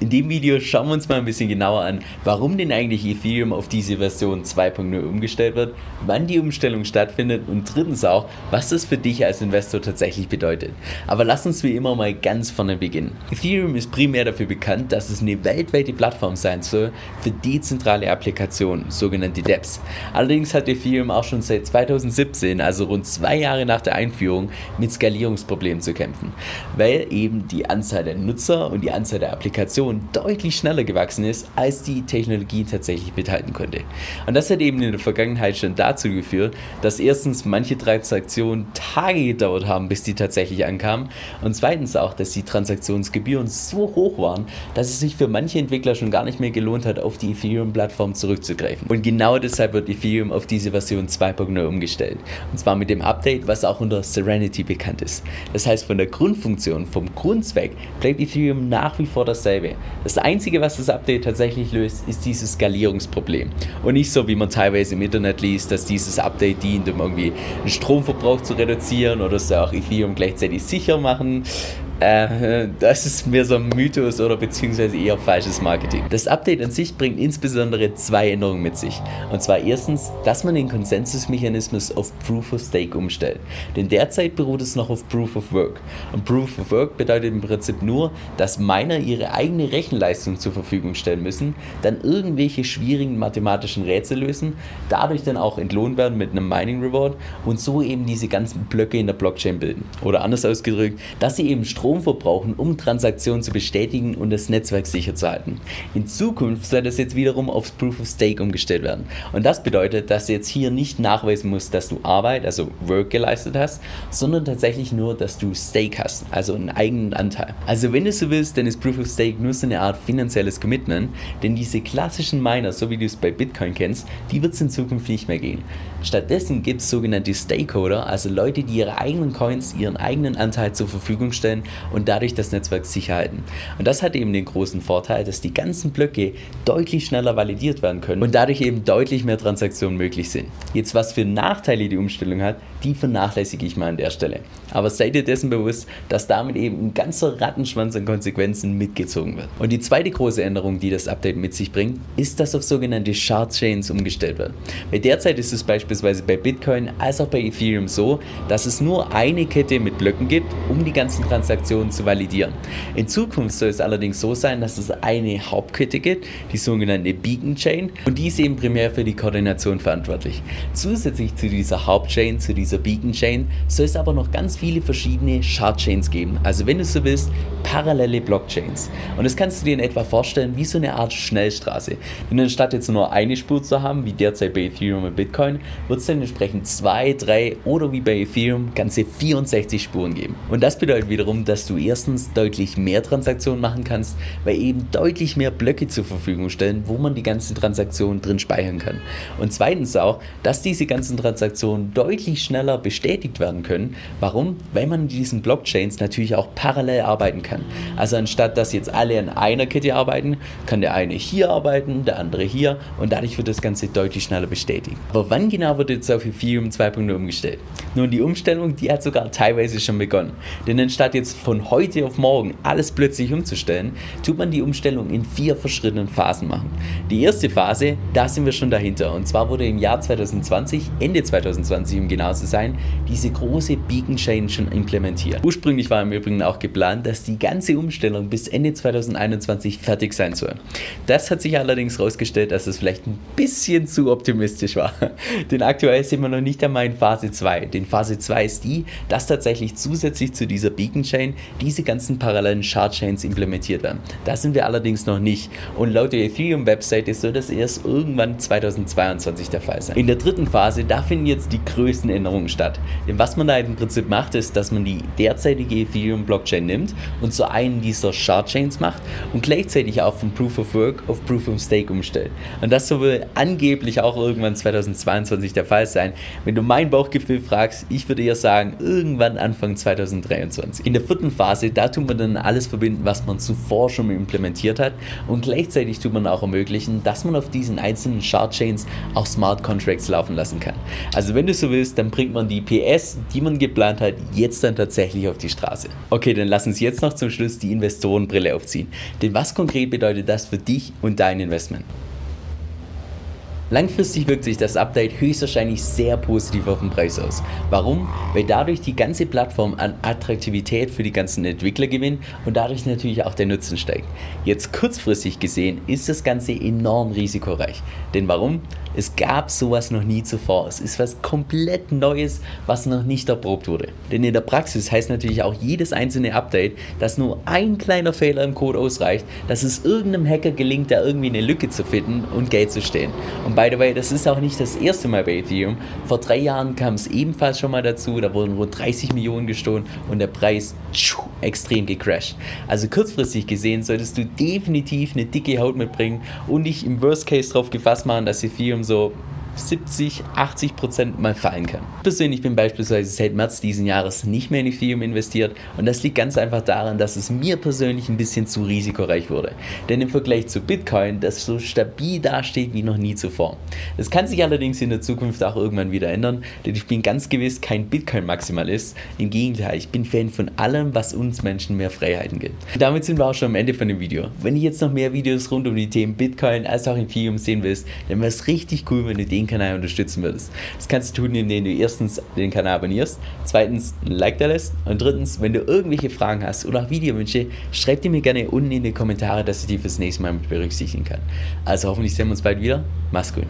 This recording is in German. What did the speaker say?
In dem Video schauen wir uns mal ein bisschen genauer an, warum denn eigentlich Ethereum auf diese Version 2.0 umgestellt wird, wann die Umstellung stattfindet und drittens auch, was das für dich als Investor tatsächlich bedeutet. Aber lass uns wie immer mal ganz vorne beginnen. Ethereum ist primär dafür bekannt, dass es eine weltweite Plattform sein soll für dezentrale Applikationen, sogenannte DEPs. Allerdings hat Ethereum auch schon seit 2017, also rund zwei Jahre nach der Einführung, mit Skalierungsproblemen zu kämpfen, weil eben die Anzahl der Nutzer und die Anzahl der Applikationen Innovation deutlich schneller gewachsen ist, als die Technologie tatsächlich mithalten konnte. Und das hat eben in der Vergangenheit schon dazu geführt, dass erstens manche Transaktionen Tage gedauert haben, bis die tatsächlich ankamen und zweitens auch, dass die Transaktionsgebühren so hoch waren, dass es sich für manche Entwickler schon gar nicht mehr gelohnt hat, auf die Ethereum-Plattform zurückzugreifen. Und genau deshalb wird Ethereum auf diese Version 2.0 umgestellt. Und zwar mit dem Update, was auch unter Serenity bekannt ist. Das heißt, von der Grundfunktion, vom Grundzweck bleibt Ethereum nach wie vor dasselbe. Das Einzige, was das Update tatsächlich löst, ist dieses Skalierungsproblem. Und nicht so, wie man teilweise im Internet liest, dass dieses Update dient, um irgendwie den Stromverbrauch zu reduzieren oder so auch Ethereum gleichzeitig sicher machen. Äh, das ist mehr so ein Mythos oder beziehungsweise eher falsches Marketing. Das Update an sich bringt insbesondere zwei Änderungen mit sich. Und zwar erstens, dass man den Konsensusmechanismus auf Proof of Stake umstellt. Denn derzeit beruht es noch auf Proof of Work. Und Proof of Work bedeutet im Prinzip nur, dass Miner ihre eigene Rechenleistung zur Verfügung stellen müssen, dann irgendwelche schwierigen mathematischen Rätsel lösen, dadurch dann auch entlohnt werden mit einem Mining Reward und so eben diese ganzen Blöcke in der Blockchain bilden. Oder anders ausgedrückt, dass sie eben Strom Strom verbrauchen, um Transaktionen zu bestätigen und das Netzwerk sicher zu halten. In Zukunft soll das jetzt wiederum aufs Proof of Stake umgestellt werden. Und das bedeutet, dass du jetzt hier nicht nachweisen musst, dass du Arbeit, also Work geleistet hast, sondern tatsächlich nur, dass du Stake hast, also einen eigenen Anteil. Also wenn du so willst, dann ist Proof of Stake nur so eine Art finanzielles Commitment, denn diese klassischen Miner, so wie du es bei Bitcoin kennst, die wird es in Zukunft nicht mehr gehen. Stattdessen gibt es sogenannte Stakeholder, also Leute, die ihre eigenen Coins, ihren eigenen Anteil zur Verfügung stellen und dadurch das Netzwerk sicher halten. Und das hat eben den großen Vorteil, dass die ganzen Blöcke deutlich schneller validiert werden können und dadurch eben deutlich mehr Transaktionen möglich sind. Jetzt was für Nachteile die Umstellung hat, die vernachlässige ich mal an der Stelle. Aber seid ihr dessen bewusst, dass damit eben ein ganzer Rattenschwanz an Konsequenzen mitgezogen wird. Und die zweite große Änderung, die das Update mit sich bringt, ist, dass auf sogenannte Shard Chains umgestellt wird. Weil derzeit ist es beispielsweise bei Bitcoin als auch bei Ethereum so, dass es nur eine Kette mit Blöcken gibt, um die ganzen Transaktionen zu validieren. In Zukunft soll es allerdings so sein, dass es eine Hauptkette gibt, die sogenannte Beacon Chain, und die ist eben primär für die Koordination verantwortlich. Zusätzlich zu dieser Hauptchain, zu dieser Beacon Chain, soll es aber noch ganz viele verschiedene Shardchains geben. Also wenn du so willst, parallele Blockchains. Und das kannst du dir in etwa vorstellen wie so eine Art Schnellstraße. Denn anstatt jetzt nur eine Spur zu haben, wie derzeit bei Ethereum und Bitcoin, wird es dann entsprechend zwei, drei oder wie bei Ethereum ganze 64 Spuren geben. Und das bedeutet wiederum, dass du erstens deutlich mehr Transaktionen machen kannst, weil eben deutlich mehr Blöcke zur Verfügung stellen, wo man die ganzen Transaktionen drin speichern kann. Und zweitens auch, dass diese ganzen Transaktionen deutlich schneller bestätigt werden können. Warum? Warum? Weil man in diesen Blockchains natürlich auch parallel arbeiten kann. Also anstatt dass jetzt alle an einer Kette arbeiten, kann der eine hier arbeiten, der andere hier und dadurch wird das Ganze deutlich schneller bestätigt. Aber wann genau wird jetzt auf Ethereum 2.0 umgestellt? Nun, die Umstellung, die hat sogar teilweise schon begonnen. Denn anstatt jetzt von heute auf morgen alles plötzlich umzustellen, tut man die Umstellung in vier verschiedenen Phasen machen. Die erste Phase, da sind wir schon dahinter. Und zwar wurde im Jahr 2020, Ende 2020 um genau zu sein, diese große Beacon Chain schon implementiert. Ursprünglich war im Übrigen auch geplant, dass die ganze Umstellung bis Ende 2021 fertig sein soll. Das hat sich allerdings herausgestellt, dass es vielleicht ein bisschen zu optimistisch war. Denn aktuell sind wir noch nicht einmal in Phase 2. Denn Phase 2 ist die, dass tatsächlich zusätzlich zu dieser Beacon Chain diese ganzen parallelen Shard Chains implementiert werden. Da sind wir allerdings noch nicht. Und laut der Ethereum Webseite soll das erst irgendwann 2022 der Fall sein. In der dritten Phase, da finden jetzt die größten Änderungen statt. Denn was man da im Prinzip macht, ist, dass man die derzeitige Ethereum-Blockchain nimmt und zu einem dieser Shard-Chains macht und gleichzeitig auch von Proof of Work auf Proof of Stake umstellt. Und das soll angeblich auch irgendwann 2022 der Fall sein. Wenn du mein Bauchgefühl fragst, ich würde eher sagen, irgendwann Anfang 2023. In der vierten vierten Phase, da tut man dann alles verbinden, was man zuvor schon implementiert hat und gleichzeitig tut man auch ermöglichen, dass man auf diesen einzelnen Shard Chains auch Smart Contracts laufen lassen kann. Also wenn du so willst, dann bringt man die PS, die man geplant hat, jetzt dann tatsächlich auf die Straße. Okay, dann lass uns jetzt noch zum Schluss die Investorenbrille aufziehen. Denn was konkret bedeutet das für dich und dein Investment? Langfristig wirkt sich das Update höchstwahrscheinlich sehr positiv auf den Preis aus. Warum? Weil dadurch die ganze Plattform an Attraktivität für die ganzen Entwickler gewinnt und dadurch natürlich auch der Nutzen steigt. Jetzt kurzfristig gesehen ist das Ganze enorm risikoreich. Denn warum? Es gab sowas noch nie zuvor. Es ist was komplett Neues, was noch nicht erprobt wurde. Denn in der Praxis heißt natürlich auch jedes einzelne Update, dass nur ein kleiner Fehler im Code ausreicht, dass es irgendeinem Hacker gelingt, da irgendwie eine Lücke zu finden und Geld zu stehlen. Und by the way, das ist auch nicht das erste Mal bei Ethereum. Vor drei Jahren kam es ebenfalls schon mal dazu, da wurden rund 30 Millionen gestohlen und der Preis tschuh, extrem gecrashed. Also kurzfristig gesehen solltest du definitiv eine dicke Haut mitbringen und dich im Worst Case darauf gefasst machen, dass Ethereum so 70, 80 Prozent mal fallen kann. Persönlich bin beispielsweise seit März diesen Jahres nicht mehr in Ethereum investiert und das liegt ganz einfach daran, dass es mir persönlich ein bisschen zu risikoreich wurde. Denn im Vergleich zu Bitcoin, das so stabil dasteht wie noch nie zuvor. Das kann sich allerdings in der Zukunft auch irgendwann wieder ändern, denn ich bin ganz gewiss kein Bitcoin-Maximalist. Im Gegenteil, ich bin Fan von allem, was uns Menschen mehr Freiheiten gibt. Und damit sind wir auch schon am Ende von dem Video. Wenn du jetzt noch mehr Videos rund um die Themen Bitcoin als auch Ethereum sehen willst, dann wäre es richtig cool, wenn du den Kanal unterstützen würdest. Das kannst du tun, indem du erstens den Kanal abonnierst, zweitens ein Like da lässt und drittens, wenn du irgendwelche Fragen hast oder auch Videowünsche, schreib die mir gerne unten in die Kommentare, dass ich die fürs nächste Mal mit berücksichtigen kann. Also hoffentlich sehen wir uns bald wieder. Mach's gut.